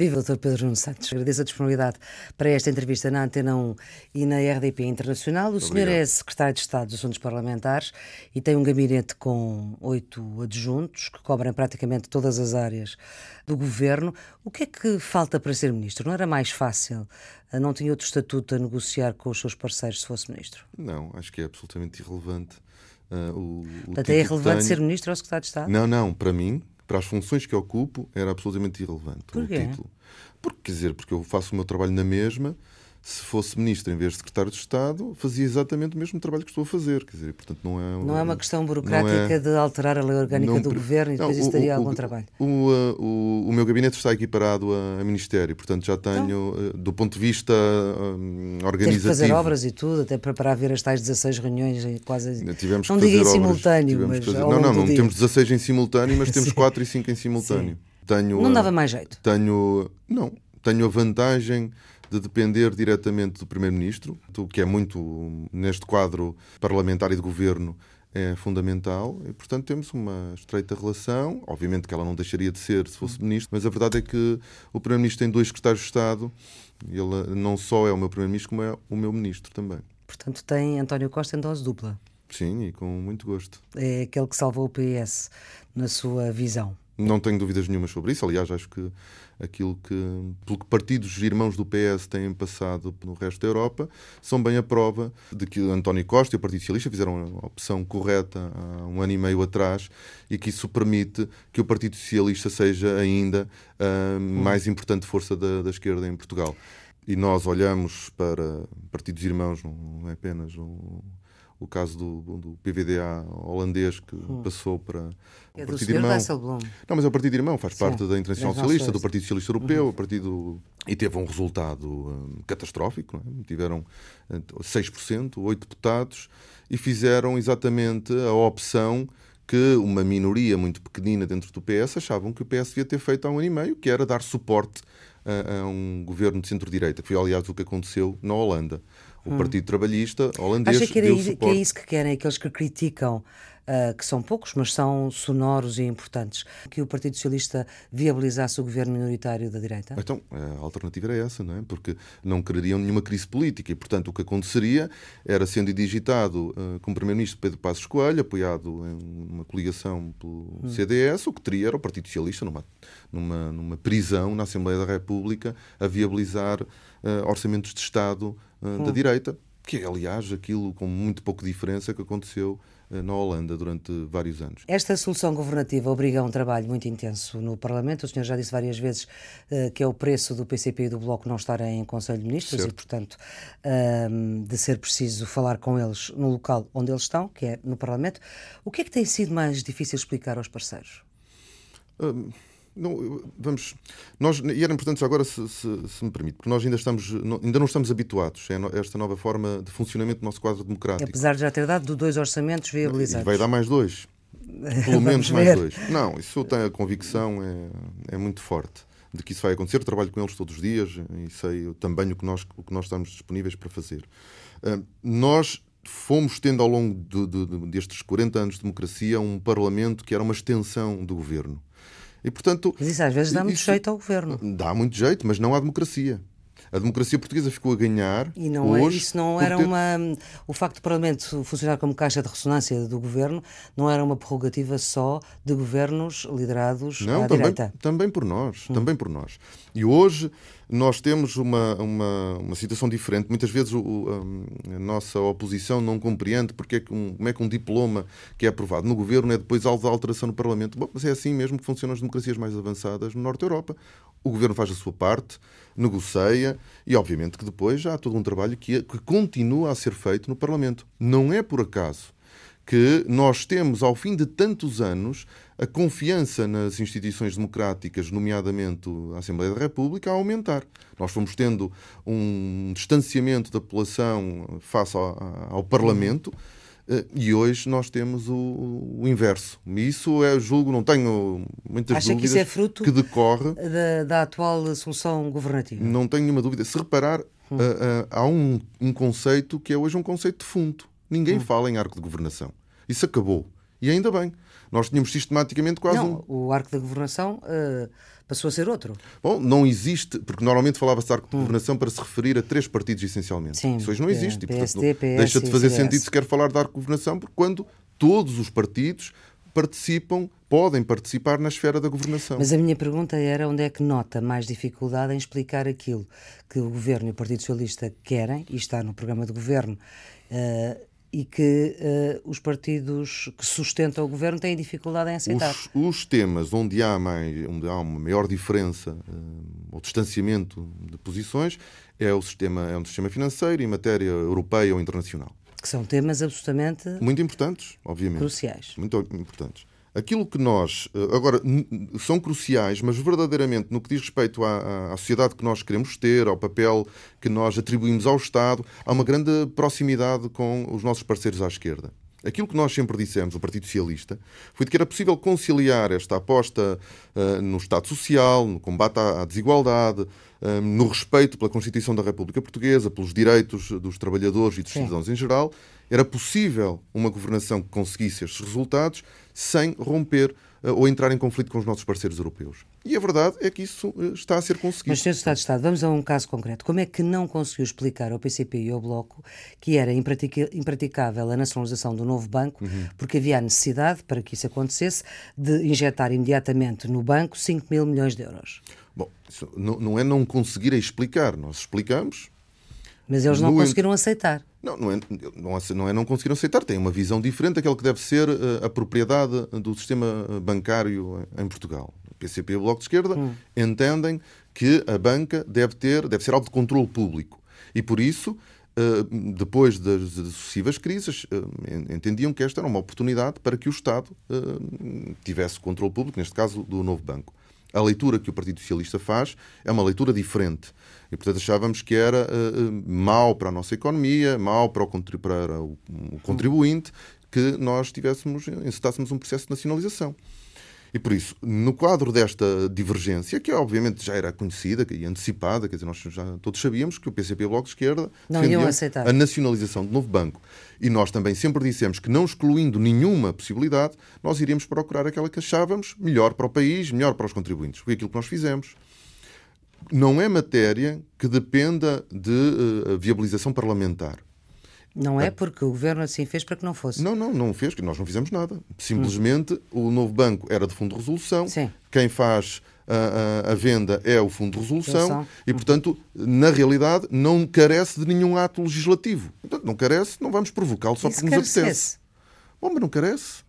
Viva, Dr. Pedro Nuno Santos. Agradeço a disponibilidade para esta entrevista na Antena 1 e na RDP Internacional. O senhor é secretário de Estado dos Assuntos Parlamentares e tem um gabinete com oito adjuntos que cobrem praticamente todas as áreas do governo. O que é que falta para ser ministro? Não era mais fácil? Não tinha outro estatuto a negociar com os seus parceiros se fosse ministro? Não, acho que é absolutamente irrelevante. Uh, o, o Portanto, é irrelevante ser ministro ou secretário de Estado? Não, não. Para mim, para as funções que ocupo, era absolutamente irrelevante Porquê? o título. Porque, quer dizer, porque eu faço o meu trabalho na mesma, se fosse ministro em vez de secretário de Estado, fazia exatamente o mesmo trabalho que estou a fazer. Quer dizer, portanto, não é, não é uma questão burocrática é, de alterar a lei orgânica não, do governo e depois não, isso daria o, algum o, trabalho. O, o, o, meu gabinete está equiparado a, a Ministério, portanto já tenho, então, eh, do ponto de vista um, organizativo. Teve que fazer obras e tudo, até para, para haver as tais 16 reuniões quase. Tivemos não diga em simultâneo, mas. Fazer, não, não, não temos 16 em simultâneo, mas temos 4 e 5 em simultâneo. Tenho, não dava mais jeito. Tenho. Não, tenho a vantagem de depender diretamente do Primeiro-Ministro, o que é muito, neste quadro parlamentar e de governo, é fundamental e, portanto, temos uma estreita relação. Obviamente que ela não deixaria de ser se fosse ministro, mas a verdade é que o Primeiro-Ministro tem dois secretários de Estado ele não só é o meu Primeiro-Ministro, como é o meu Ministro também. Portanto, tem António Costa em dose dupla. Sim, e com muito gosto. É aquele que salvou o PS, na sua visão. Não tenho dúvidas nenhumas sobre isso. Aliás, acho que aquilo que, pelo que partidos irmãos do PS têm passado no resto da Europa, são bem a prova de que António Costa e o Partido Socialista fizeram a opção correta há um ano e meio atrás e que isso permite que o Partido Socialista seja ainda a mais importante força da, da esquerda em Portugal. E nós olhamos para partidos irmãos, não é apenas o o caso do, do PVDA holandês que hum. passou para é o Partido Irmão. Não, mas é o Partido Irmão, faz Sim. parte da Internacional Socialista, do Partido Socialista Europeu, uhum. partido e teve um resultado um, catastrófico. É? Tiveram 6%, 8 deputados e fizeram exatamente a opção que uma minoria muito pequenina dentro do PS achavam que o PS devia ter feito há um ano e meio, que era dar suporte a, a um governo de centro-direita, foi aliás o que aconteceu na Holanda o. Partido Trabalhista holandês Acha que, era, deu que é isso que querem, aqueles que criticam Uh, que são poucos, mas são sonoros e importantes, que o Partido Socialista viabilizasse o governo minoritário da direita? Então, a alternativa era essa, não é? Porque não quereriam nenhuma crise política e, portanto, o que aconteceria era sendo digitado uh, como Primeiro-Ministro Pedro Passos Coelho, apoiado em uma coligação pelo hum. CDS, o que teria era o Partido Socialista numa, numa, numa prisão na Assembleia da República a viabilizar uh, orçamentos de Estado hum. da direita, que é, aliás, aquilo com muito pouco diferença que aconteceu na Holanda durante vários anos. Esta solução governativa obriga a um trabalho muito intenso no Parlamento. O senhor já disse várias vezes uh, que é o preço do PCP e do Bloco não estarem em Conselho de Ministros certo. e, portanto, uh, de ser preciso falar com eles no local onde eles estão, que é no Parlamento. O que é que tem sido mais difícil explicar aos parceiros? Uh não, vamos, nós, e era importante agora, se, se, se, me permite, porque nós ainda, estamos, ainda não estamos habituados a esta nova forma de funcionamento do nosso quadro democrático. Apesar de já ter dado dois orçamentos viabilizados. E vai dar mais dois. Pelo menos mais dois. Não, isso eu tenho a convicção, é, é muito forte de que isso vai acontecer. Eu trabalho com eles todos os dias e sei também o que nós, o que nós estamos disponíveis para fazer. Uh, nós fomos tendo ao longo de, de, de, destes 40 anos de democracia um Parlamento que era uma extensão do governo. E, portanto, mas isso às vezes dá muito isso, jeito ao governo. Dá muito jeito, mas não à democracia. A democracia portuguesa ficou a ganhar. E não é hoje, é, isso não era ter... uma. O facto do Parlamento funcionar como caixa de ressonância do governo não era uma prerrogativa só de governos liderados não, à também, direita. Também por nós, hum. também por nós. E hoje nós temos uma, uma, uma situação diferente. Muitas vezes o, a, a, nossa oposição não compreende porque é que um, como é que um diploma que é aprovado no governo é depois alvo de alteração no Parlamento. Bom, mas é assim mesmo que funcionam as democracias mais avançadas no Norte da Europa. O governo faz a sua parte, negocia e, obviamente, que depois já há todo um trabalho que, que continua a ser feito no Parlamento. Não é por acaso que nós temos, ao fim de tantos anos, a confiança nas instituições democráticas, nomeadamente a Assembleia da República, a aumentar. Nós fomos tendo um distanciamento da população face ao, ao Parlamento. E hoje nós temos o, o, inverso. Isso é, julgo, não tenho muitas Acha dúvidas que, isso é fruto que decorre da, da, atual solução governativa. Não tenho nenhuma dúvida. Se reparar, hum. uh, uh, há um, um, conceito que é hoje um conceito defunto. Ninguém hum. fala em arco de governação. Isso acabou. E ainda bem. Nós tínhamos sistematicamente quase não, um... o arco da governação uh, passou a ser outro. Bom, não existe, porque normalmente falava-se arco de hum. governação para se referir a três partidos essencialmente. Sim, Isso hoje não existe. PSD, e, portanto, PS, deixa de fazer sentido sequer falar de arco de governação, porque quando todos os partidos participam, podem participar na esfera da governação. Mas a minha pergunta era onde é que nota mais dificuldade em explicar aquilo que o Governo e o Partido Socialista querem, e está no programa de Governo, uh, e que uh, os partidos que sustentam o Governo têm dificuldade em aceitar. Os, os temas onde há, mais, onde há uma maior diferença uh, ou distanciamento de posições é o sistema, é um sistema financeiro em matéria europeia ou internacional. Que são temas absolutamente... Muito importantes, obviamente. Cruciais. Muito importantes. Aquilo que nós. Eh, agora, são cruciais, mas verdadeiramente no que diz respeito à, à, sociedade que nós queremos ter, ao papel que nós atribuímos ao Estado, há uma grande proximidade com os nossos parceiros à esquerda. Aquilo que nós sempre dissemos, o Partido Socialista, foi de que era possível conciliar esta aposta uh, no Estado Social, no combate à, à desigualdade, uh, no respeito pela Constituição da República Portuguesa, pelos direitos dos trabalhadores e dos Sim. cidadãos em geral. Era possível uma governação que conseguisse estes resultados sem romper uh, ou entrar em conflito com os nossos parceiros europeus. E a verdade é que isso uh, está a ser conseguido. Mas, Sr. Estado de Estado, vamos a um caso concreto. Como é que não conseguiu explicar ao PCP e ao Bloco que era impraticável a nacionalização do novo banco, uhum. porque havia a necessidade, para que isso acontecesse, de injetar imediatamente no banco 5 mil milhões de euros? Bom, não é não conseguir explicar. Nós explicamos. Mas eles não conseguiram aceitar. Não, não é, não é não conseguiram aceitar, têm uma visão diferente daquela que deve ser eh, a propriedade do sistema bancário em Portugal. O PCP e o Bloco de Esquerda hum. entendem que a banca deve ter, deve ser alvo de controle público. E por isso, eh, depois das sucessivas crises, eh, entendiam que esta era uma oportunidade para que o Estado tivesse controle público, neste caso do novo banco. A leitura que o Partido Socialista faz é uma leitura diferente. E, portanto, achávamos que era uh, mau para a nossa economia, mau para o, para o, contribuinte, que nós tivéssemos, encetássemos um processo de nacionalização. E por isso, no quadro desta divergência, que obviamente já era conhecida e antecipada, quer dizer, nós já todos sabíamos que o PCP e o Bloco de Esquerda não iam aceitar a nacionalização do novo banco. E nós também sempre dissemos que, não excluindo nenhuma possibilidade, nós iríamos procurar aquela que achávamos melhor para o país, melhor para os contribuintes. Foi aquilo que nós fizemos não é matéria que dependa de uh, viabilização parlamentar. Não é porque o governo assim fez para que não fosse. Não, não, não fez, que nós não fizemos nada. Simplesmente hum. o novo banco era de fundo de resolução. Sim. Quem faz a, a, a, venda é o fundo de resolução e, portanto, na realidade, não carece de nenhum ato legislativo. Portanto, não carece, não vamos provocá-lo só porque nos apetece. Bom, mas não carece.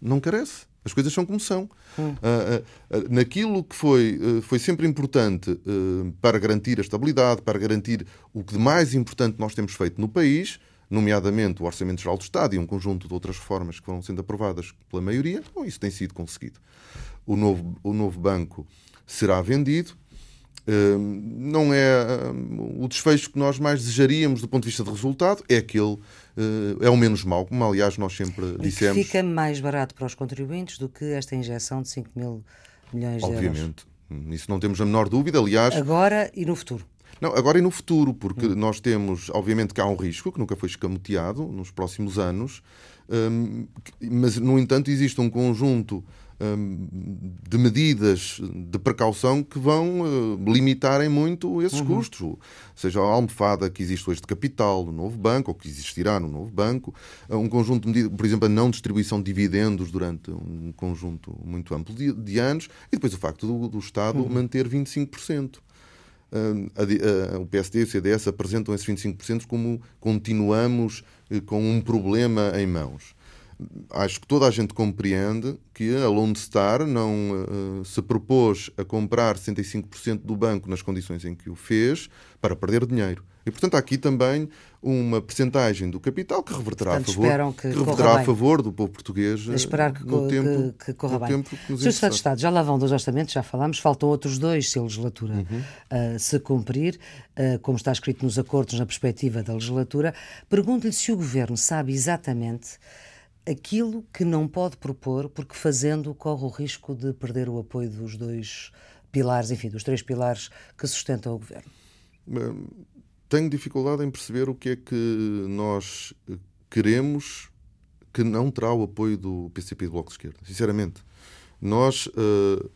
Não carece. As coisas são como são. Hum. Uh, uh, naquilo que foi, foi sempre importante para garantir a estabilidade, para garantir o que de mais importante nós temos feito no país, nomeadamente o Orçamento Geral do Estado e um conjunto de outras reformas que foram sendo aprovadas pela maioria, bom, isso tem sido conseguido. O novo, o novo banco será vendido, não é o desfecho que nós mais desejaríamos do ponto de vista de resultado, é aquele, é o menos mau, como aliás nós sempre dissemos. E fica mais barato para os contribuintes do que esta injeção de 5 mil milhões Obviamente. de euros. Obviamente, isso não temos a menor dúvida, aliás. Agora e no futuro. Não, agora e no futuro, porque hum. nós temos, obviamente, que há um risco que nunca foi escamoteado nos próximos anos, mas, no entanto, existe um conjunto Hum, de medidas de precaução que vão eh, limitarem muito esses uhum. custos. Seja a almofada que existe hoje de capital no novo banco, ou que existirá no novo banco, um conjunto de medidas, por exemplo, a não distribuição de dividendos durante um conjunto muito amplo de, de anos, e depois o facto do, do Estado uhum. manter 25%. Uh, a, a, o PSD e o CDS apresentam esses 25% como continuamos uh, com um problema em mãos acho que toda a gente compreende que a Lone Star não uh, se propôs a comprar 65% do banco nas condições em que o fez para perder dinheiro. E, portanto, há aqui também uma percentagem do capital que reverterá, portanto, a, favor, que, que reverterá a favor do povo português a esperar que, no tempo, que, que corra bem. Tempo que Sr. Estado de Estado, já lá vão dois orçamentos, já falámos, faltam outros dois se a legislatura uhum. uh, se cumprir, uh, como está escrito nos acordos na perspectiva da legislatura. Pergunto-lhe se o Governo sabe exatamente aquilo que não pode propor, porque fazendo corre o risco de perder o apoio dos dois pilares, enfim, dos três pilares que sustentam o governo? Tenho dificuldade em perceber o que é que nós queremos que não terá o apoio do PCP e do Bloco de Esquerda. Sinceramente. Nós, uh,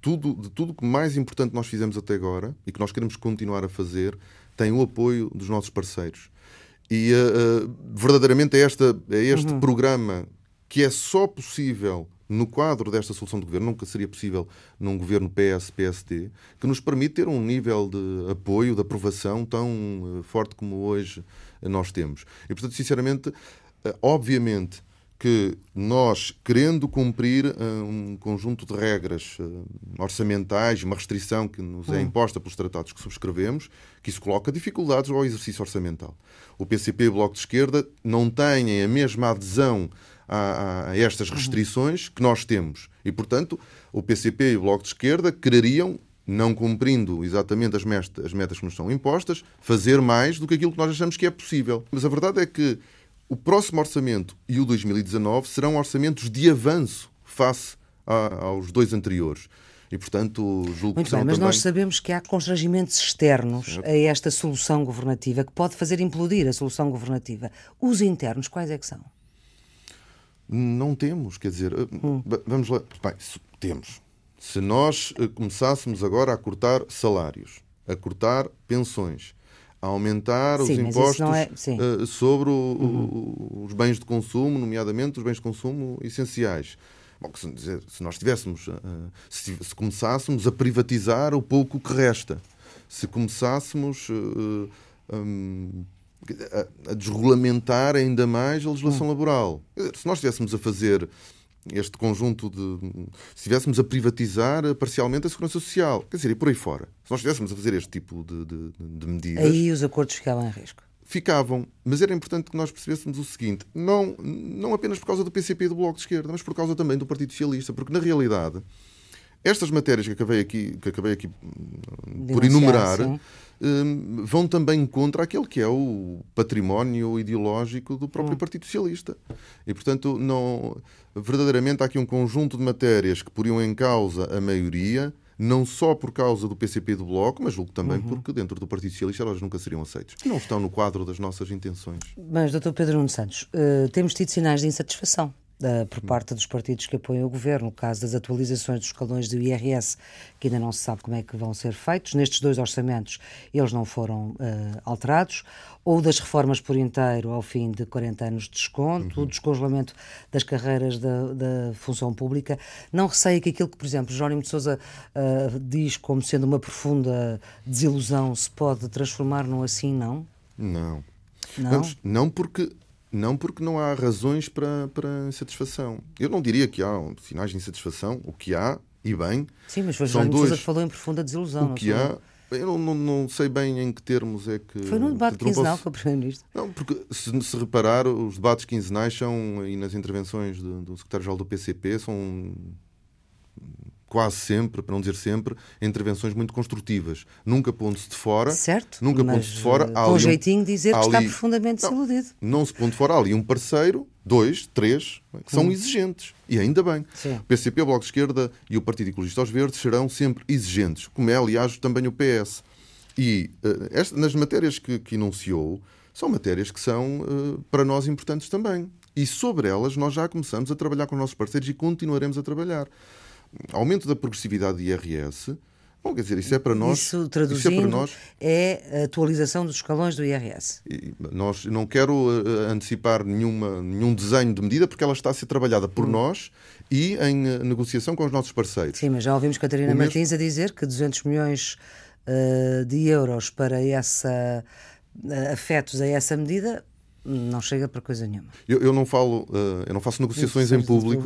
tudo, de tudo que mais importante nós fizemos até agora e que nós queremos continuar a fazer, tem o apoio dos nossos parceiros. E uh, verdadeiramente é, esta, é este uhum. programa que é só possível no quadro desta solução de governo, nunca seria possível num governo PS-PSD, que nos permite ter um nível de apoio, de aprovação tão forte como hoje nós temos. E, portanto, sinceramente, obviamente que nós, querendo cumprir um conjunto de regras orçamentais, uma restrição que nos é hum. imposta pelos tratados que subscrevemos, que isso coloca dificuldades ao exercício orçamental. O PCP e o Bloco de Esquerda não têm a mesma adesão a, a estas restrições que nós temos. E, portanto, o PCP e o Bloco de Esquerda quereriam não cumprindo exatamente as metas que nos são impostas, fazer mais do que aquilo que nós achamos que é possível. Mas a verdade é que o próximo orçamento e o 2019 serão orçamentos de avanço face a, aos dois anteriores. E, portanto, julgo Muito que bem, mas também... nós sabemos que há constrangimentos externos certo. a esta solução governativa que pode fazer implodir a solução governativa. Os internos, quais é que são? Não temos, quer dizer, eh, hum. vamos lá. Bem, temos. Se nós eh, começássemos agora a cortar salários, a cortar pensões, a aumentar sim, os impostos é... uh, sobre o, uhum. os bens de consumo, nomeadamente os bens de consumo essenciais. Bom, se, se nós tivéssemos, uh, se, se, começássemos a privatizar o pouco que resta, se começássemos uh, um, a, a, desregulamentar ainda mais a legislação uhum. laboral, se nós estivéssemos a fazer este conjunto de. Se estivéssemos a privatizar parcialmente a segurança social, quer dizer, e por aí fora, se nós estivéssemos a fazer este tipo de, de, de medidas. Aí os acordos ficavam em risco. Ficavam, mas era importante que nós percebêssemos o seguinte: não, não apenas por causa do PCP e do Bloco de Esquerda, mas por causa também do Partido Socialista, porque na realidade estas matérias que acabei aqui, que acabei aqui por enumerar hum, vão também contra aquele que é o património ideológico do próprio hum. Partido Socialista. E, portanto, não, verdadeiramente há aqui um conjunto de matérias que poriam em causa a maioria, não só por causa do PCP e do Bloco, mas julgo também uhum. porque dentro do Partido Socialista elas nunca seriam aceitas. Não estão no quadro das nossas intenções. Mas, Dr. Pedro Nuno Santos, uh, temos tido sinais de insatisfação por parte dos partidos que apoiam o governo, no caso das atualizações dos escalões do IRS, que ainda não se sabe como é que vão ser feitos. Nestes dois orçamentos, eles não foram uh, alterados. Ou das reformas por inteiro ao fim de 40 anos de desconto, uhum. o descongelamento das carreiras da, da, função pública. Não receia que aquilo que, por exemplo, Jónimo de Sousa uh, diz como sendo uma profunda desilusão se pode transformar num assim, não? Não. Não, Vamos, não porque não porque não há razões para, para insatisfação. Eu não diria que há sinais de insatisfação. O que há, e bem. Sim, mas foi João dois... que falou em profunda desilusão. O que há. Eu não, não, não, sei bem em que termos é que. Foi no debate quinzenal posso... que eu Primeiro-Ministro. Não, porque se, se, reparar, os debates quinzenais são, e nas intervenções do, do secretário-geral do PCP, são quase sempre, para não dizer sempre, intervenções muito construtivas. Nunca pondo-se de fora. Certo. Nunca pondo-se de fora. Com um jeitinho de dizer que ali, está profundamente não, desiludido. Não se pondo de fora. Há ali um parceiro, dois, três, que são hum. exigentes. E ainda bem. Sim. O PCP, o Bloco de Esquerda e o Partido Ecologista aos Verdes serão sempre exigentes, como é, aliás, também o PS. E uh, esta, nas matérias que, que enunciou, são matérias que são, uh, para nós, importantes também. E sobre elas nós já começamos a trabalhar com os nossos parceiros e continuaremos a trabalhar aumento da progressividade de IRS. Bom, quer dizer, isso é para nós. Isso, traduzindo, isso é, para nós, é a atualização dos escalões do IRS. Nós não quero uh, antecipar nenhuma, nenhum desenho de medida, porque ela está a ser trabalhada por hum. nós e em uh, negociação com os nossos parceiros. Sim, mas já ouvimos Catarina o Martins mesmo... a dizer que 200 milhões uh, de euros para essa afetos a essa medida não chega para coisa nenhuma. Eu, eu não falo, uh, eu não faço negociações em público.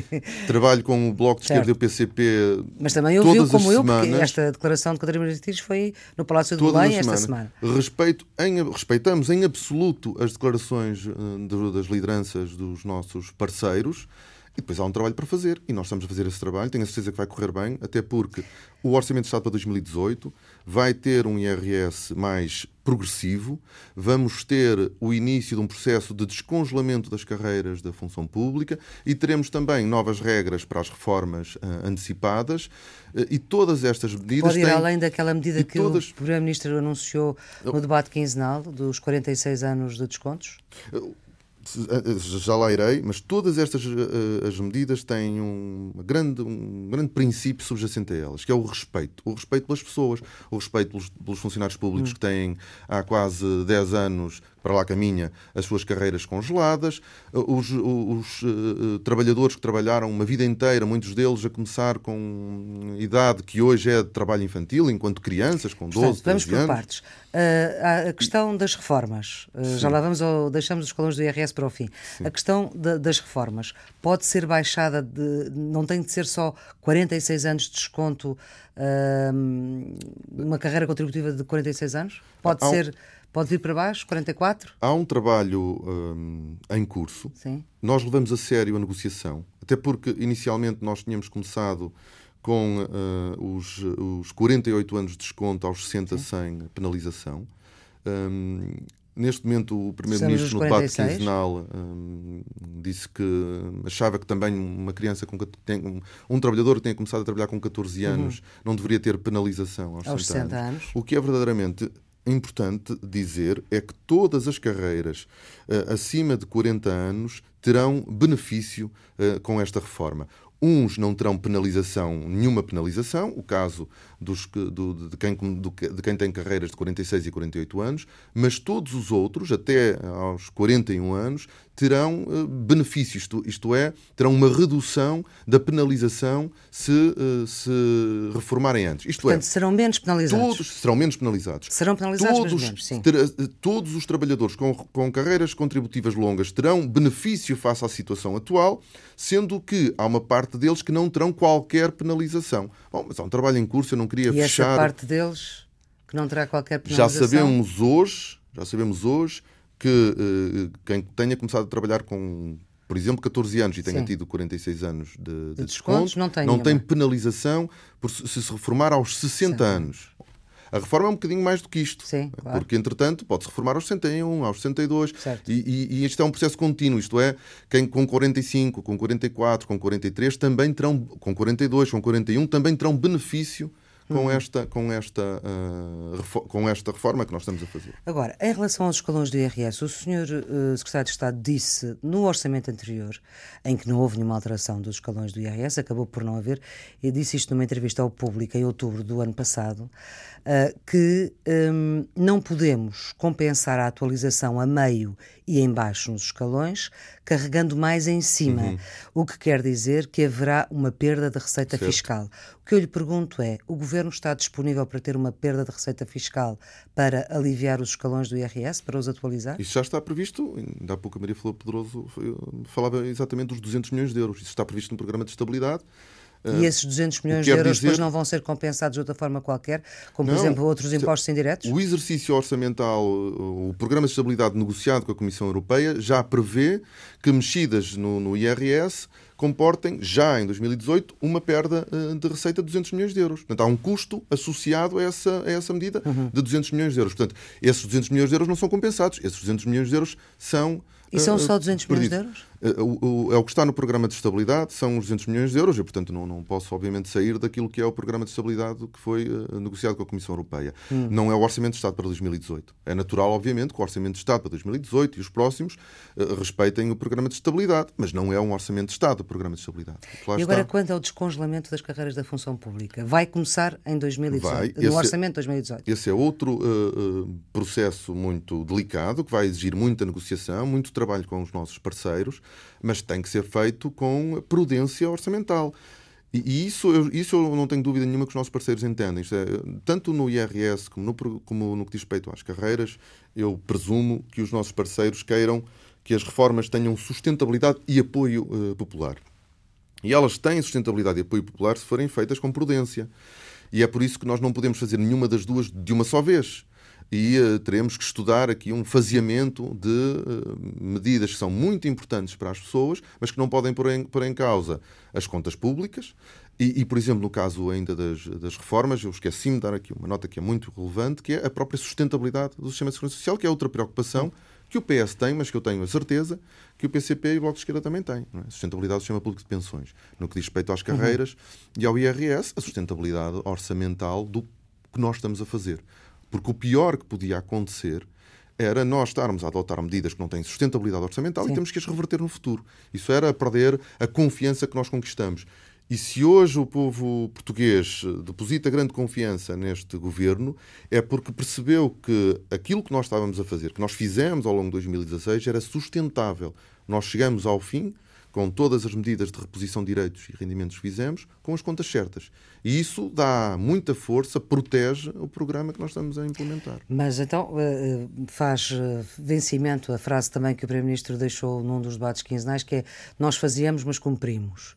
Trabalho com o Bloco de Esquerda e o PCP. Mas também ouviu como eu, semanas, porque esta declaração de Catarina Martins foi no Palácio do Belém esta semana. Respeito em, respeitamos em absoluto as declarações uh, das lideranças dos nossos parceiros. E depois há um trabalho para fazer e nós estamos a fazer esse trabalho. Tenho a certeza que vai correr bem, até porque o Orçamento de Estado para 2018 vai ter um IRS mais progressivo, vamos ter o início de um processo de descongelamento das carreiras da função pública e teremos também novas regras para as reformas uh, antecipadas uh, e todas estas medidas. Pode ir têm... além daquela medida que todas... o Primeiro-Ministro anunciou no debate quinzenal dos 46 anos de descontos? Uh, já lá irei, mas todas estas as medidas têm um grande, um grande princípio subjacente a elas, que é o respeito. O respeito pelas pessoas, o respeito pelos, pelos funcionários públicos hum. que têm há quase 10 anos para lá caminha as suas carreiras congeladas, os, os uh, trabalhadores que trabalharam uma vida inteira, muitos deles a começar com idade que hoje é de trabalho infantil, enquanto crianças, com 12, Portanto, vamos por anos. partes. Uh, a questão das reformas, uh, já lá vamos, ao, deixamos os colões do IRS para o fim. Sim. A questão de, das reformas pode ser baixada, de, não tem de ser só 46 anos de desconto, uma carreira contributiva de 46 anos? Pode ser Pode vir para baixo, 44? Há um trabalho um, em curso. Sim. Nós levamos a sério a negociação, até porque inicialmente nós tínhamos começado com uh, os, os 48 anos de desconto aos 60 Sim. sem penalização. Um, Neste momento, o Primeiro-Ministro, no debate quinzenal, um, disse que achava que também uma criança com tem, um, trabalhador que tenha começado a trabalhar com 14 uhum. anos uhum. não deveria ter penalização aos, aos 60, 60 anos. anos. O que é verdadeiramente importante dizer é que todas as carreiras uh, acima de 40 anos terão benefício uh, com esta reforma. Uns não terão penalização, nenhuma penalização, o caso dos, do, de, quem, do, de quem tem carreiras de 46 e 48 anos, mas todos os outros, até aos 41 anos, terão uh, benefícios, isto, isto, é, terão uma redução da penalização se, uh, se reformarem antes. Isto Portanto, é, serão menos penalizados. Todos serão menos penalizados. Serão penalizados, todos, menos, sim. Ter, todos os trabalhadores com, com carreiras contributivas longas terão benefício face à situação atual, sendo que há uma parte deles que não terão qualquer penalização. Bom, mas há um trabalho em curso, eu não queria e fechar... Essa parte deles que não terá qualquer penalização? Já sabemos hoje, já sabemos hoje que uh, quem tenha começado a trabalhar com, por exemplo, 14 anos e tenha Sim. tido 46 anos de, de, de desconto, não tem, não tem penalização por se, se reformar aos 60 Sim. anos. A reforma é um bocadinho mais do que isto. Sim, claro. Porque, entretanto, pode-se reformar aos 61, aos 62. E, e, e isto é um processo contínuo. Isto é, quem com 45, com 44, com 43 também terão, com 42, com 41, também terão benefício com, uhum. esta, com, esta, uh, com esta reforma que nós estamos a fazer. Agora, em relação aos escalões do IRS, o Sr. Uh, Secretário de Estado disse no orçamento anterior, em que não houve nenhuma alteração dos escalões do IRS, acabou por não haver, e disse isto numa entrevista ao público em outubro do ano passado, uh, que um, não podemos compensar a atualização a meio e em baixo nos escalões, carregando mais em cima, uhum. o que quer dizer que haverá uma perda de receita certo. fiscal. O que eu lhe pergunto é: o governo está disponível para ter uma perda de receita fiscal para aliviar os escalões do IRS, para os atualizar? Isso já está previsto. Ainda há pouco a Maria falou Pedroso falava exatamente dos 200 milhões de euros. Isso está previsto no programa de estabilidade. E esses 200 milhões de euros dizer... depois não vão ser compensados de outra forma qualquer, como por exemplo outros impostos indiretos? O exercício orçamental, o programa de estabilidade negociado com a Comissão Europeia já prevê que mexidas no, no IRS comportem, já em 2018, uma perda uh, de receita de 200 milhões de euros. Portanto, há um custo associado a essa, a essa medida uhum. de 200 milhões de euros. Portanto, esses 200 milhões de euros não são compensados. Esses 200 milhões de euros são e são só 200 milhões de euros? É o que está no programa de estabilidade, são os 200 milhões de euros, e portanto não, não posso obviamente sair daquilo que é o programa de estabilidade que foi uh, negociado com a Comissão Europeia. Hum. Não é o Orçamento de Estado para 2018. É natural, obviamente, que o Orçamento de Estado para 2018 e os próximos uh, respeitem o programa de estabilidade, mas não é um Orçamento de Estado o programa de estabilidade. e agora, está... quanto ao descongelamento das carreiras da função pública? Vai começar em 2018, vai. no esse, é- Orçamento de 2018? Esse é outro uh, processo muito delicado, que vai exigir muita negociação, muito trabalho com os nossos parceiros, mas tem que ser feito com prudência orçamental. E, isso, eu, isso eu não tenho dúvida nenhuma que os nossos parceiros entendem. É, tanto no IRS como no, como no que diz respeito às carreiras, eu presumo que os nossos parceiros queiram que as reformas tenham sustentabilidade e apoio uh, popular. E elas têm sustentabilidade e apoio popular se forem feitas com prudência. E é por isso que nós não podemos fazer nenhuma das duas de uma só vez e uh, teremos que estudar aqui um faseamento de uh, medidas que são muito importantes para as pessoas, mas que não podem pôr em, pôr em causa as contas públicas. E, e, por exemplo, no caso ainda das, das reformas, eu esqueci-me de dar aqui uma nota que é muito relevante, que é a própria sustentabilidade do sistema de segurança social, que é outra preocupação que o PS tem, mas que eu tenho a certeza que o PCP e o Bloco de Esquerda também têm. É? Sustentabilidade do sistema público de pensões. No que diz respeito às carreiras uhum. e ao IRS, a sustentabilidade orçamental do que nós estamos a fazer. Porque o pior que podia acontecer era nós estarmos a adotar medidas que não têm sustentabilidade orçamental Sim. e temos que as reverter no futuro. Isso era perder a confiança que nós conquistamos. E se hoje o povo português deposita grande confiança neste governo, é porque percebeu que aquilo que nós estávamos a fazer, que nós fizemos ao longo de 2016, era sustentável. Nós chegamos ao fim com todas as medidas de reposição de direitos e rendimentos que fizemos, com as contas certas. E isso dá muita força, protege o programa que nós estamos a implementar. Mas então eh, eh, faz eh, vencimento a frase também que o Primeiro-Ministro deixou num dos debates quinzenais, que é nós fazíamos, mas cumprimos.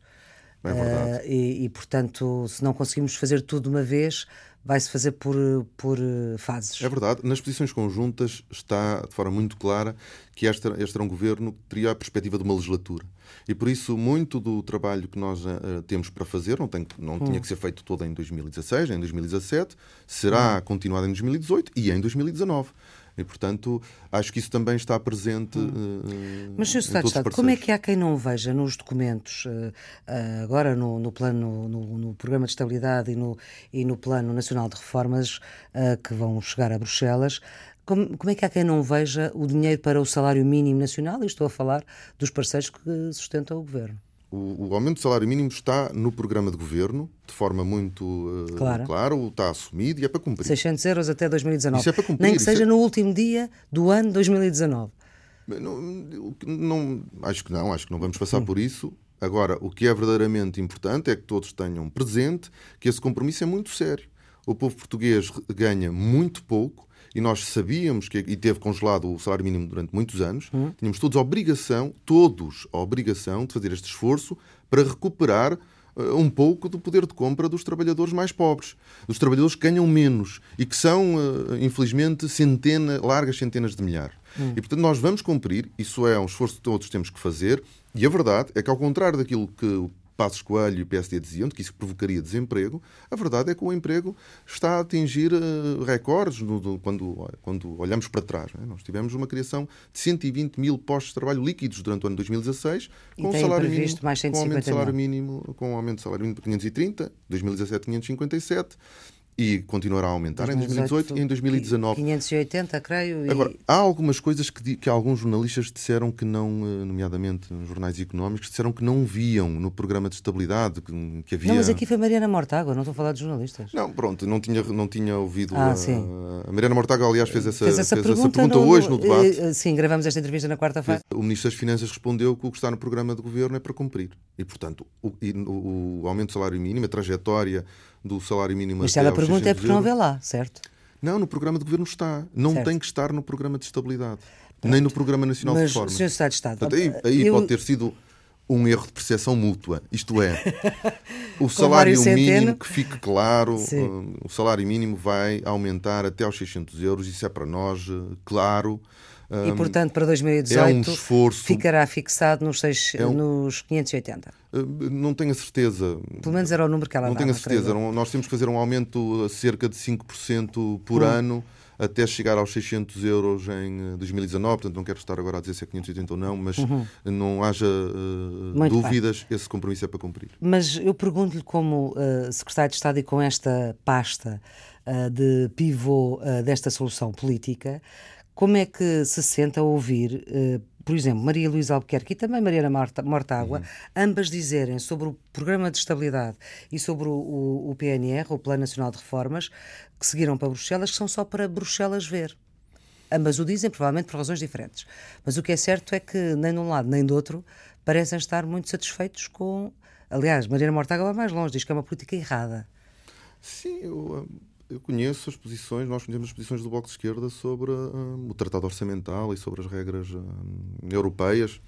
É verdade. Uh, e, e, portanto, se não conseguimos fazer tudo de uma vez, vai-se fazer por, por fases. É verdade. Nas posições conjuntas está de forma muito clara que este, este era um governo que teria a perspectiva de uma legislatura. E por isso, muito do trabalho que nós uh, temos para fazer, não, tem, não hum. tinha que ser feito todo em 2016, em 2017, será hum. continuado em 2018 e em 2019. E, portanto, acho que isso também está presente. Hum. Uh, Mas, Sr. Secretário de Estado, como é que há quem não veja nos documentos, uh, agora no, no plano, no, no, Programa de Estabilidade e no, e no Plano Nacional de Reformas, uh, que vão chegar a Bruxelas, como, como, é que há quem não veja o dinheiro para o salário mínimo nacional? E estou a falar dos parceiros que sustentam o governo. O, o, aumento do salário mínimo está no programa de governo, de forma muito uh, claro. clara, está assumido e é para cumprir. 600 euros até 2019. Isso é para cumprir. Nem que seja é... no último dia do ano 2019. Não, não, acho que não, acho que não vamos passar hum. por isso. Agora, o que é verdadeiramente importante é que todos tenham presente que esse compromisso é muito sério. O povo português ganha muito pouco e nós sabíamos que e teve congelado o salário mínimo durante muitos anos, uhum. tínhamos todos a obrigação, todos a obrigação de fazer este esforço para recuperar uh, um pouco do poder de compra dos trabalhadores mais pobres, dos trabalhadores que ganham menos e que são, uh, infelizmente, centena, largas centenas de milhares. Uhum. E, portanto, nós vamos cumprir, isso é um esforço que todos temos que fazer, e a verdade é que, ao contrário daquilo que o Passos Coelho e o PSD diziam que isso provocaria desemprego, a verdade é que o emprego está a atingir uh, recordes no, do, quando, quando olhamos para trás. Né? Nós tivemos uma criação de 120 mil postos de trabalho líquidos durante o ano 2016, com o salário mínimo, mais com aumento de salário mínimo, com aumento de salário mínimo de 530, 2017 557 e continuará a aumentar 2018, em 2018 e em 2019. 580, creio. E... Agora, há algumas coisas que, que alguns jornalistas disseram que não, eh, nomeadamente jornais económicos, disseram que não viam no programa de estabilidade que, que havia. Não, mas aqui foi Mariana Mortágua, não estou a falar de jornalistas. Não, pronto, não tinha, não tinha ouvido. Ah, a, sim. a Mariana Mortágua, aliás, fez essa, fez essa fez pergunta, essa pergunta no, hoje no debate. Eh, sim, gravamos esta entrevista na quarta-feira. O Ministro das Finanças respondeu que o que está no programa de governo é para cumprir. E, portanto, o, o, o aumento do salário mínimo, a trajetória do salário mínimo Mas se ela pergunta é porque não vê lá, certo? Não, no programa de governo está. Não certo. tem que estar no programa de estabilidade. Pronto. Nem no Programa Nacional Mas, de Reforma. Sr. Estado de Estado. Portanto, aí, aí eu... pode ter sido um erro de percepção mútua. Isto é, o salário mínimo, que fique claro, uh, o salário mínimo vai aumentar até aos 600 euros. Isso é para nós uh, claro. E, portanto, para 2018 é um esforço, ficará fixado nos, seis, é um, nos 580? Eh, não tenho a certeza. Pelo menos era o número que ela Não dava, tenho a certeza. Nós temos que fazer um aumento a cerca de 5% por hum. ano até chegar aos 600 euros em 2019. Eh, portanto, não quero estar agora a dizer se é 580 ou não, mas uhum. não haja uh, dúvidas, bem. esse compromisso é para cumprir. Mas eu pergunto-lhe, como uh, secretário de Estado e com esta pasta uh, de pivô desta solução política, como é que se senta a ouvir, uh, por exemplo, Maria Luísa Albuquerque e também Mariana Mortágua, uhum. ambas dizerem sobre o Programa de Estabilidade e sobre o, o, o, PNR, o Plano Nacional de Reformas, que seguiram para Bruxelas, que são só para Bruxelas ver. Ambas o dizem, provavelmente por razões diferentes. Mas o que é certo é que nem de um lado nem do outro parecem estar muito satisfeitos com. Aliás, Mariana Mortágua vai mais longe, diz que é uma política errada. Sim, eu eu conheço as posições, nós conhecemos as posições do Bloco de Esquerda sobre um, o Tratado Orçamental e sobre as regras um, europeias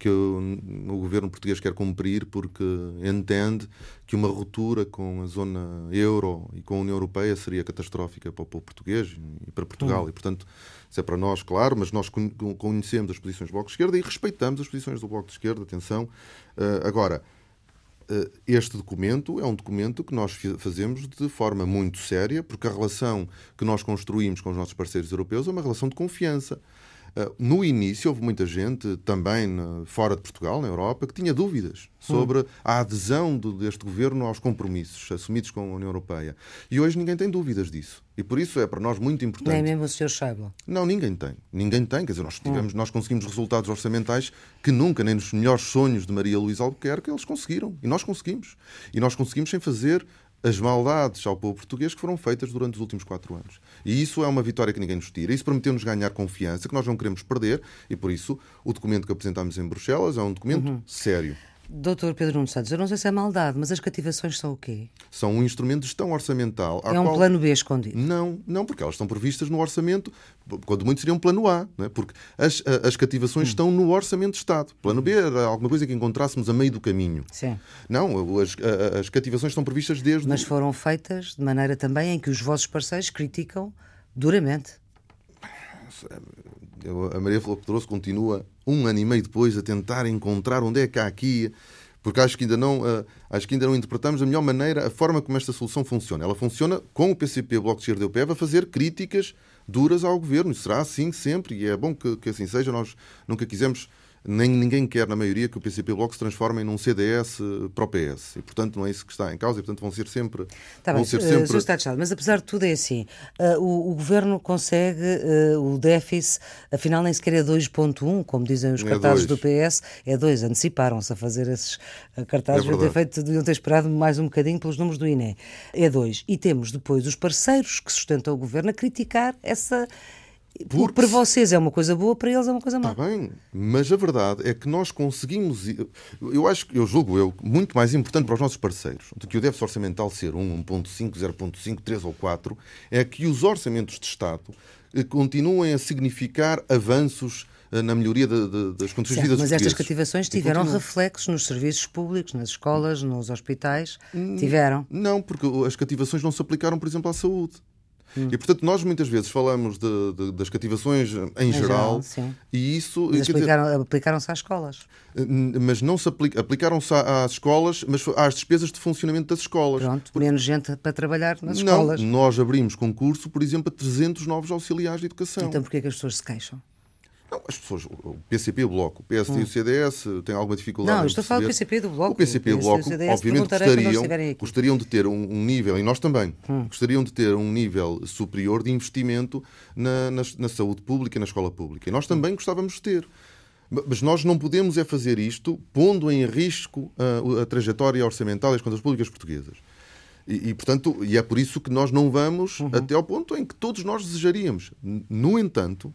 que o, o, governo português quer cumprir porque entende que uma ruptura com a zona euro e com a União Europeia seria catastrófica para o povo português e para Portugal. Hum. E, portanto, isso é para nós, claro, mas nós conhecemos as posições do Bloco de Esquerda e respeitamos as posições do Bloco de Esquerda, atenção. Uh, agora, este documento é um documento que nós fazemos de forma muito séria, porque a relação que nós construímos com os nossos parceiros europeus é uma relação de confiança. Uh, no início houve muita gente, também fora de Portugal, na Europa, que tinha dúvidas sobre hum. a adesão deste governo aos compromissos assumidos com a União Europeia. E hoje ninguém tem dúvidas disso. E por isso é para nós muito importante. Nem mesmo o Sr. Schäuble. Não, ninguém tem. Ninguém tem. Quer dizer, nós, tivemos, hum. nós conseguimos resultados orçamentais que nunca, nem nos melhores sonhos de Maria Luísa Albuquerque, eles conseguiram. E nós conseguimos. E nós conseguimos sem fazer as maldades ao povo português que foram feitas durante os últimos quatro anos. E isso é uma vitória que ninguém nos tira. Isso permeteu-nos ganhar confiança, que nós não queremos perder, e por isso o documento que apresentámos em Bruxelas é um documento uhum. sério. Doutor Pedro Nuno Santos, eu não sei se é maldade, mas as cativações são o quê? São um instrumento de gestão orçamental. É um qual... plano B escondido? Não, não, porque elas estão previstas no orçamento, quando muito seria um plano A, não é? porque as, as cativações hum. estão no orçamento de Estado. Plano B era alguma coisa que encontrássemos a meio do caminho. Sim. Não, as, as cativações estão previstas desde. Mas foram feitas de maneira também em que os vossos parceiros criticam duramente. A Maria Flor Pedroso continua um ano e meio depois a tentar encontrar onde é que há aqui porque acho que ainda não uh, acho que ainda não interpretamos da melhor maneira a forma como esta solução funciona. Ela funciona com o PCP, o Bloco de Esquerda e o PEV a fazer críticas duras ao governo. Será assim sempre e é bom que, que assim seja. Nós nunca quisemos nem ninguém quer, na maioria, que o PCP Bloco se transforme num CDS para o PS. E, portanto, não é isso que está em causa e, portanto, vão ser sempre... Tá vão bem, ser sempre... Uh, Estado, mas apesar de tudo é assim, uh, o, o, Governo consegue uh, o déficit, afinal nem sequer é 2.1, como dizem os é cartazes é do PS, é 2, anteciparam-se a fazer esses cartazes, é ter feito, deviam ter esperado mais um bocadinho pelos números do INE. É 2. E temos depois os parceiros que sustentam o Governo a criticar essa porque para vocês é uma coisa boa, para eles é uma coisa má. Está bem, mas a verdade é que nós conseguimos. Eu acho que, eu julgo eu, muito mais importante para os nossos parceiros do que o déficit orçamental ser 1, 1,5, 0,5, 3 ou 4, é que os orçamentos de Estado eh, continuem a significar avanços eh, na melhoria de, de, das condições certo, de vida Mas estas cativações tiveram reflexos nos serviços públicos, nas escolas, nos hospitais? Hum, tiveram? Não, porque as cativações não se aplicaram, por exemplo, à saúde. Hum. E portanto, nós muitas vezes falamos de, de, das cativações em, em geral, geral e isso. Mas aplicaram, aplicaram-se às escolas. Mas não se aplica, aplicaram-se às escolas, mas às despesas de funcionamento das escolas. Pronto, Por... menos gente para trabalhar nas não, escolas. Nós abrimos concurso, por exemplo, a 300 novos auxiliares de educação. Então porquê que as pessoas se queixam? Não, as pessoas, o PCP, o Bloco, o PSD hum. e o CDS têm alguma dificuldade. Não, estou a falar do PCP do Bloco. O PCP e o Bloco, obviamente, gostariam, gostariam de ter um, um, nível, e nós também, hum. gostariam de ter um nível superior de investimento na, na, na saúde pública e na escola pública. E nós também hum. gostávamos de ter. Mas nós não podemos é fazer isto pondo em risco a, a trajetória orçamental das contas públicas portuguesas. E, e, portanto, e é por isso que nós não vamos uhum. até ao ponto em que todos nós desejaríamos. No entanto,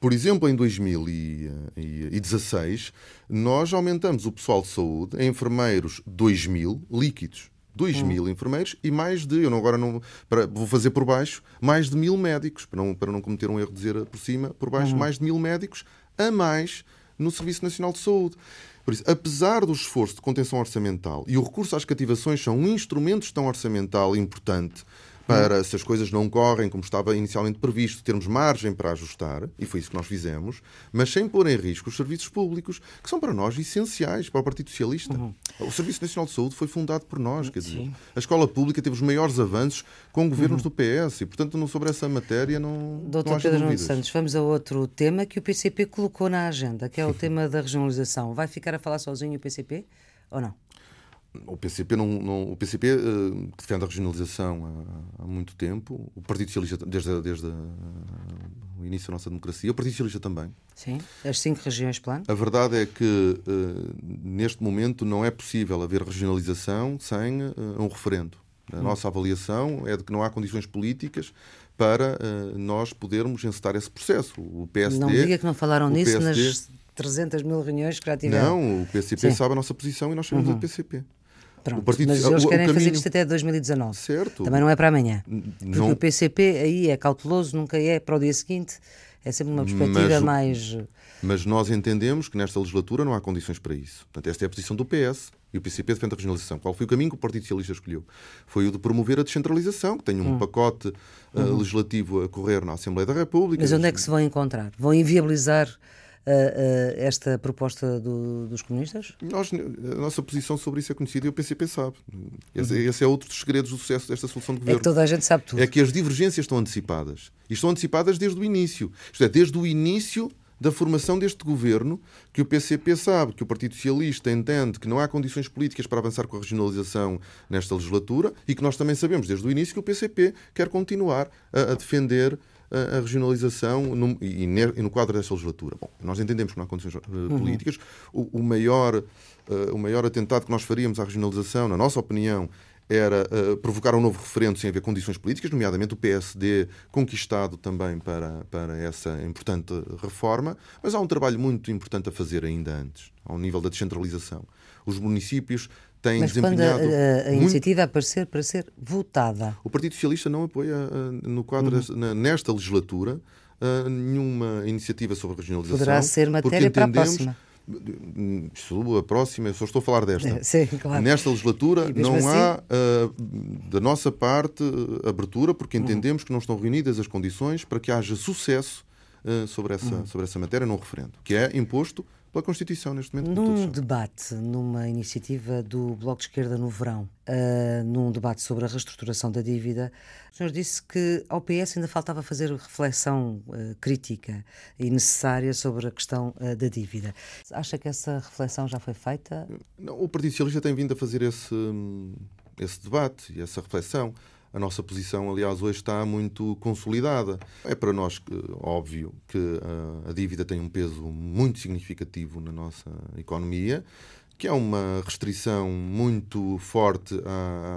por exemplo, em 2016, nós aumentamos o pessoal de saúde, enfermeiros 2 mil líquidos. 2 hum. mil enfermeiros e mais de, eu não, agora não, para, vou fazer por baixo, mais de mil médicos, para não, para não cometer um erro de dizer por cima, por baixo, hum. mais de mil médicos a mais no Serviço Nacional de Saúde. Por isso, apesar do esforço de contenção orçamental e o recurso às cativações são um instrumento de gestão orçamental importante para, se as coisas não correm como estava inicialmente previsto, termos margem para ajustar, e foi isso que nós fizemos, mas sem pôr em risco os serviços públicos, que são para nós essenciais, para o Partido Socialista. Uhum. O Serviço Nacional de Saúde foi fundado por nós, quer dizer, Sim. a escola pública teve os maiores avanços com governos uhum. do PS, e portanto, não, sobre essa matéria não. Doutor não Pedro Nuno Santos, vamos a outro tema que o PCP colocou na agenda, que é o tema da regionalização. Vai ficar a falar sozinho o PCP ou não? O PCP, não, não o PCP uh, eh, que defende a regionalização há, há, muito tempo, o Partido Socialista, desde, desde o início da nossa democracia, o Partido Socialista também. Sim, as cinco regiões plano. A verdade é que uh, neste momento não é possível haver regionalização sem uh, um referendo. A hum. nossa avaliação é de que não há condições políticas para nós podermos encetar esse processo. O PSD. Não diga que não falaram nisso PSD, nas 300 mil reuniões que já tiveram. Não, o PCP Sim. sabe a nossa posição e nós sabemos uhum. a PCP. Pronto, partido, mas eles querem caminho... fazer isto até 2019. Certo. Também não é para amanhã. Porque não... o PCP aí é cauteloso, nunca é para o dia seguinte. É sempre uma perspectiva mas, mais. Mas nós entendemos que nesta legislatura não há condições para isso. Portanto, esta é a posição do PS e o PCP defende a regionalização. Qual foi o caminho que o Partido Socialista escolheu? Foi o de promover a descentralização, que tem um hum. pacote uh, legislativo a correr na Assembleia da República. Mas onde é que se vão encontrar? Vão inviabilizar esta proposta do, dos comunistas? Nós, a nossa posição sobre isso é conhecida e o PCP sabe. Esse, uhum. esse, é outro dos segredos do sucesso desta solução de governo. É que toda a gente sabe tudo. É que as divergências estão antecipadas. E estão antecipadas desde o início. Isto é, desde o início da formação deste governo, que o PCP sabe, que o Partido Socialista entende que não há condições políticas para avançar com a regionalização nesta legislatura e que nós também sabemos desde o início que o PCP quer continuar a, a defender a, a regionalização no, e, e, no quadro desta legislatura. Bom, nós entendemos que não há condições uh, políticas. Uhum. O, o, maior, uh, o maior atentado que nós faríamos à regionalização, na nossa opinião, era uh, provocar um novo referendo sem haver condições políticas, nomeadamente o PSD conquistado também para, para essa importante reforma, mas há um trabalho muito importante a fazer ainda antes, ao nível da descentralização. Os municípios têm mas desempenhado. Quando a, a, a iniciativa muito... aparecer para ser votada. O Partido Socialista não apoia, uh, no quadro, uhum. nesta legislatura, uh, nenhuma iniciativa sobre a regionalização. Poderá ser matéria para a próxima a próxima, eu só estou a falar desta. Sim, claro. Nesta legislatura não assim... há, uh, da nossa parte, abertura, porque uhum. entendemos uhum. que não estão reunidas as condições para que haja sucesso uh, sobre, essa, uhum. sobre essa matéria num referendo, que é imposto pela Constituição neste momento. Num debate, numa iniciativa do Bloco de Esquerda no verão, uh, num debate sobre a reestruturação da dívida, o senhor disse que ao PS ainda faltava fazer reflexão uh, crítica e necessária sobre a questão uh, da dívida. Acha que essa reflexão já foi feita? Não, o Partido Socialista tem vindo a fazer esse, esse debate e essa reflexão. A nossa posição, aliás, hoje está muito consolidada. É para nós óbvio que a dívida tem um peso muito significativo na nossa economia, que é uma restrição muito forte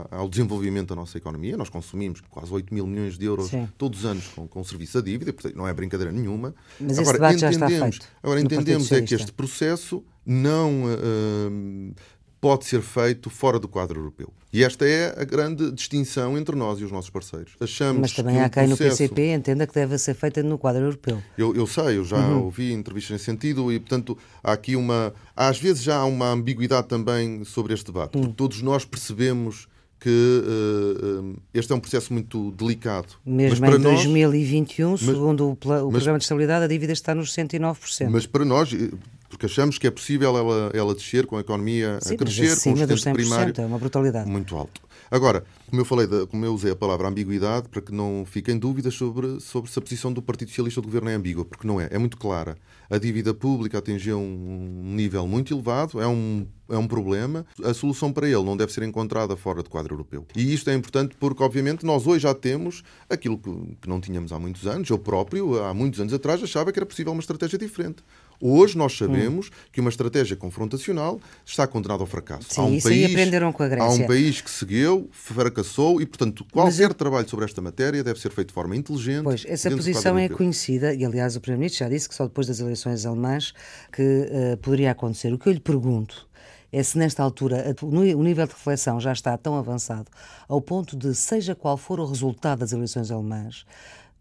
ao desenvolvimento da nossa economia. Nós consumimos quase 8 mil milhões de euros Sim. todos os anos com, com o serviço da dívida, portanto, não é brincadeira nenhuma. Mas agora, entendemos, agora entendemos é que este processo não uh, pode ser feito fora do quadro europeu. E esta é a grande distinção entre nós e os nossos parceiros. Achamos Mas também há quem processo... no PCP entenda que deve ser feita no quadro europeu. Eu, eu sei, eu já uhum. ouvi entrevistas nesse sentido e, portanto, há aqui uma. Às vezes já há uma ambiguidade também sobre este debate, uhum. porque todos nós percebemos que uh, este é um processo muito delicado. Mesmo em 2021, nós, segundo mas, o, o Programa de Estabilidade, a dívida está nos 109%. Mas para nós, porque achamos que é possível ela, ela descer com a economia Sim, a crescer, com o sustento primário é uma brutalidade. muito alto. Agora, como eu falei, como eu usei a palavra ambiguidade, para que não fiquem dúvidas sobre, sobre se a posição do Partido Socialista do Governo é ambígua, porque não é, é muito clara. A dívida pública atingiu um nível muito elevado, é um, é um problema. A solução para ele não deve ser encontrada fora do quadro europeu. E isto é importante porque, obviamente, nós hoje já temos aquilo que, que não tínhamos há muitos anos. Eu próprio, há muitos anos atrás, achava que era possível uma estratégia diferente. Hoje nós sabemos hum. que uma estratégia confrontacional está condenada ao fracasso. Sim, há um isso país, aí aprenderam com a Grécia. Há um país que seguiu, fracassou e, portanto, qualquer eu... trabalho sobre esta matéria deve ser feito de forma inteligente. Pois, essa posição é conhecida e, aliás, o Primeiro-Ministro já disse que só depois das eleições alemãs que uh, poderia acontecer. O que eu lhe pergunto é se nesta altura o nível de reflexão já está tão avançado ao ponto de, seja qual for o resultado das eleições alemãs,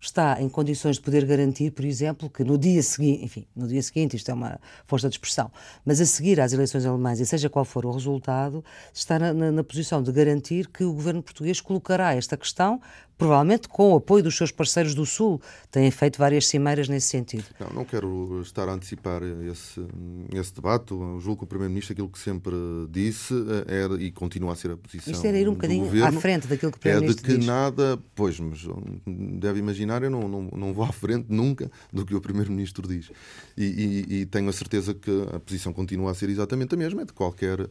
está em condições de poder garantir, por exemplo, que no dia seguinte, enfim, no dia seguinte, isto é uma força de expressão, mas a seguir às eleições alemãs, e seja qual for o resultado, está na, na, na posição de garantir que o governo português colocará esta questão provavelmente com o apoio dos seus parceiros do Sul, têm feito várias cimeiras nesse sentido. Não, não quero estar a antecipar esse, esse debate. Eu julgo que o Primeiro-Ministro aquilo que sempre disse eh, era e continua a ser a posição. Isto era ir um bocadinho governo, à frente daquilo que o Primeiro-Ministro É de que diz. nada, pois, mas deve imaginar, eu não, não, não vou à frente nunca do que o Primeiro-Ministro diz. E, e, e, tenho a certeza que a posição continua a ser exatamente a mesma, é de qualquer uh,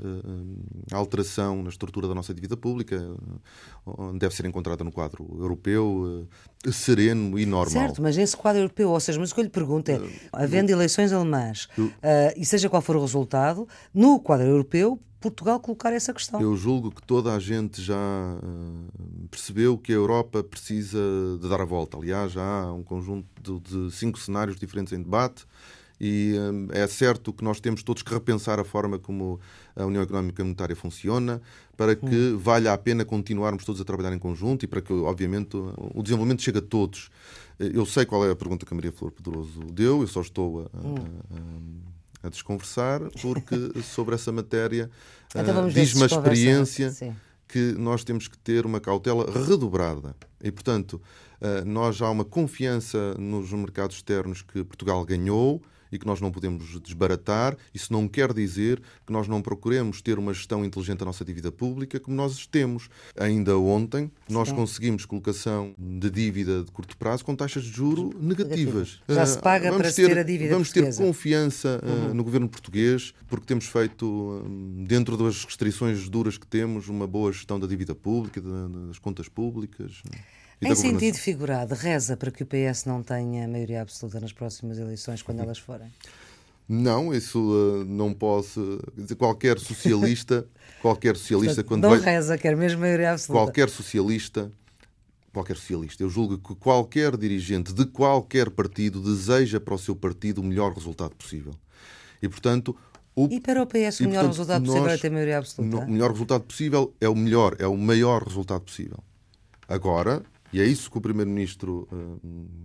alteração na estrutura da nossa dívida pública uh, deve ser encontrada no quadro europeu uh, sereno e normal. Certo, mas esse quadro europeu, ou seja, mas o que eu lhe pergunto é, havendo eleições alemãs, e seja qual for o resultado, no quadro europeu, Portugal colocar essa questão. Eu julgo que toda a gente já uh, percebeu que a Europa precisa de dar a volta. Aliás, já há um conjunto de, de cinco cenários diferentes em debate. E hum, é certo que nós temos todos que repensar a forma como a União Económica e Monetária funciona para que hum. valha a pena continuarmos todos a trabalhar em conjunto e para que, obviamente, o desenvolvimento chegue a todos. Eu sei qual é a pergunta que a Maria Flor Pedroso deu, eu só estou a, hum. a, a desconversar, porque sobre essa matéria então uh, diz-me a experiência que nós temos que ter uma cautela redobrada. E, portanto, uh, nós já há uma confiança nos mercados externos que Portugal ganhou e que nós não podemos desbaratar. Isso não quer dizer que nós não procuremos ter uma gestão inteligente da nossa dívida pública, como nós temos. Ainda ontem, nós Sim. conseguimos colocação de dívida de curto prazo com taxas de juro negativas. Já se paga vamos para ter, ter a dívida Vamos portuguesa. ter confiança uhum. no governo português, porque temos feito, dentro das restrições duras que temos, uma boa gestão da dívida pública, das contas públicas. Em sentido figurado, reza para que o PS não tenha maioria absoluta nas próximas eleições, quando elas forem? Não, isso uh, não posso dizer qualquer socialista, qualquer socialista Portanto, quando não vai, reza, quer mesmo maioria absoluta. Qualquer socialista, qualquer socialista, eu julgo que qualquer dirigente de qualquer partido deseja para o seu partido o melhor resultado possível. E portanto, o, e para o PS, o melhor portanto, resultado nós, possível é ter maioria absoluta? O melhor resultado possível é o melhor, é o maior resultado possível. Agora, e é isso que o Primeiro-Ministro uh,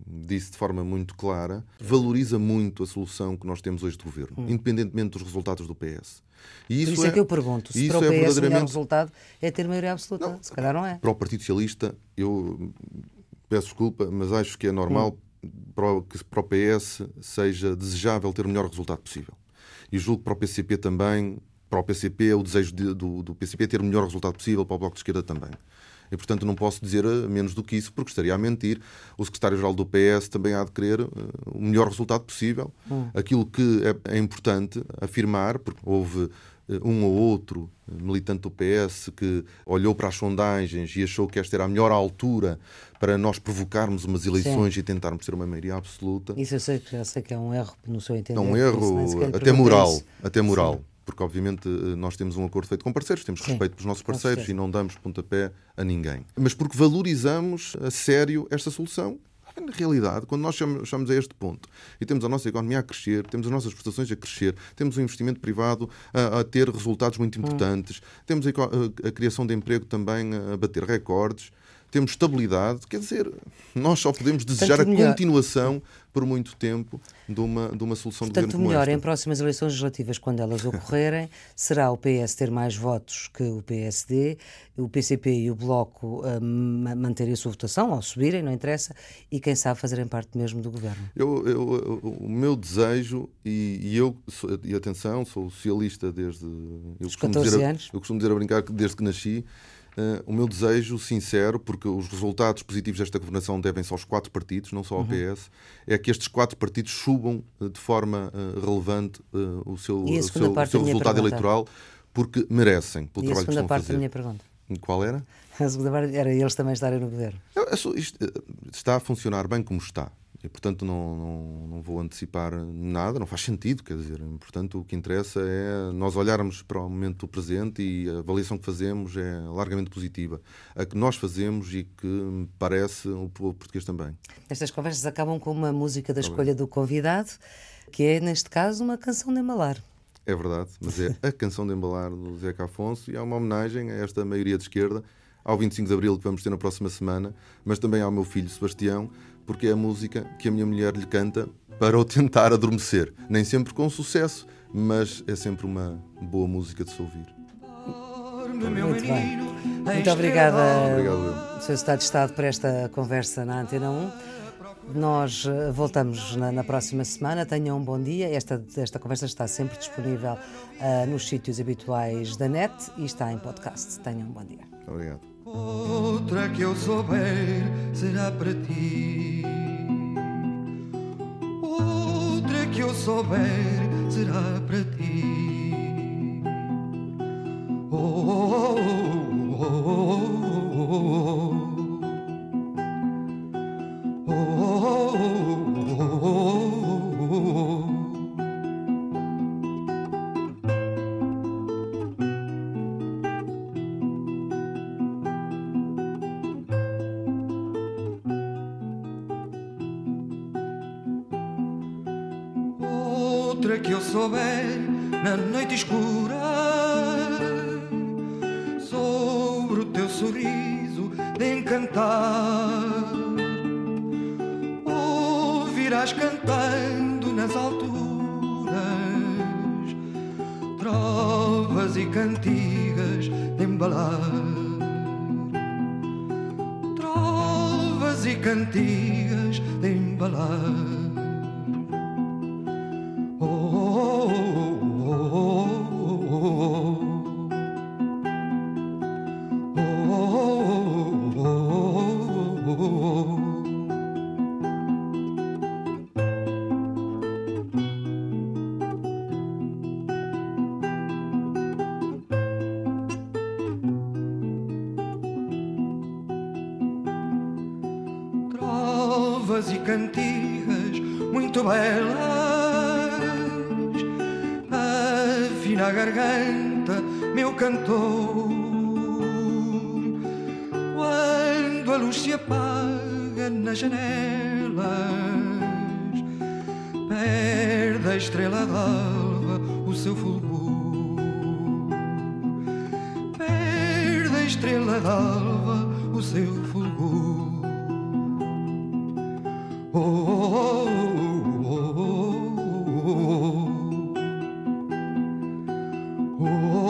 disse de forma muito clara, valoriza muito a solução que nós temos hoje de governo, hum. independentemente dos resultados do PS. E isso, isso é, é, que eu pergunto. Se para o PS é verdadeiramente... o melhor resultado é ter maioria absoluta. Não, se calhar não é. Para o Partido Socialista, eu peço desculpa, mas acho que é normal hum. para o, que para o PS seja desejável ter o melhor resultado possível. E julgo que para o PCP também, para o PCP é o desejo de, do, do PCP ter o melhor resultado possível, para o Bloco de Esquerda também. E, portanto, não posso dizer eh, menos do que isso, porque estaria a mentir. O secretário-geral do PS também há de querer uh, o melhor resultado possível. Hum. Aquilo que é, é, importante afirmar, porque houve uh, um ou outro militante do PS que olhou para as sondagens e achou que esta era a melhor altura para nós provocarmos umas eleições Sim. e tentarmos ter uma maioria absoluta. Isso eu sei, sei que é um erro no seu entender. É um erro até moral, até moral. Sim porque obviamente eh, nós temos um acordo feito com parceiros, temos Sim, respeito pelos nossos parceiros e não damos pontapé a ninguém. Mas porque valorizamos a sério esta solução. Na realidade, quando nós chegamos a este ponto e temos a nossa economia a crescer, temos as nossas prestações a crescer, temos o investimento privado a, a ter resultados muito hum. importantes, hum. temos a, a, a, criação de emprego também a bater recordes, temos estabilidade, quer dizer, nós só podemos desejar Portanto, a melhor. continuação por muito tempo de uma, de uma solução Portanto, de governo melhor em próximas eleições legislativas, quando elas ocorrerem, será o PS ter mais votos que o PSD, o PCP e o Bloco uh, manterem a sua votação, ou subirem, não interessa, e quem sabe fazerem parte mesmo do governo. Eu, eu, o meu desejo, e, e eu, e atenção, sou socialista desde. Eu Os 14 dizer, anos. Eu costumo dizer a brincar que desde que nasci. Uh, o meu desejo sincero, porque os resultados positivos desta governação devem-se aos quatro partidos, não só ao uhum. PS, é que estes quatro partidos subam uh, de forma uh, relevante o seu, o seu, o seu resultado eleitoral, porque merecem pelo e trabalho que estão a fazer. a parte da minha pergunta? Qual era? A segunda parte era eles também estarem no governo. isto, está a funcionar bem como está. E, portanto, não, não, não, vou antecipar nada, não faz sentido, quer dizer. Portanto, o que interessa é nós olharmos para o momento presente e a avaliação que fazemos é largamente positiva. A que nós fazemos e que me parece o povo português também. Estas conversas acabam com uma música da escolha do convidado, que é, neste caso, uma canção de embalar. É verdade, mas é a canção de embalar do Zeca Afonso e é uma homenagem a esta maioria de esquerda, ao 25 de Abril que vamos ter na próxima semana, mas também ao meu filho Sebastião, porque é a música que a minha mulher lhe canta para o tentar adormecer. Nem sempre com sucesso, mas é sempre uma boa música de se ouvir. Muito bem. Muito obrigada, Obrigado, Sr. Estado de Estado, por esta conversa na Antena 1. Nós eh, voltamos na, na, próxima semana. Tenham um bom dia. Esta, esta conversa está sempre disponível uh, nos sítios habituais da net e está em podcast. Tenham um bom dia. Obrigado. Outra que eu souber será para ti. Outra que eu souber será para ti. Oh, oh, oh, oh, oh, oh. souber alturas trovas e cantigas de embalar. Trovas e cantigas de embalar. Oh,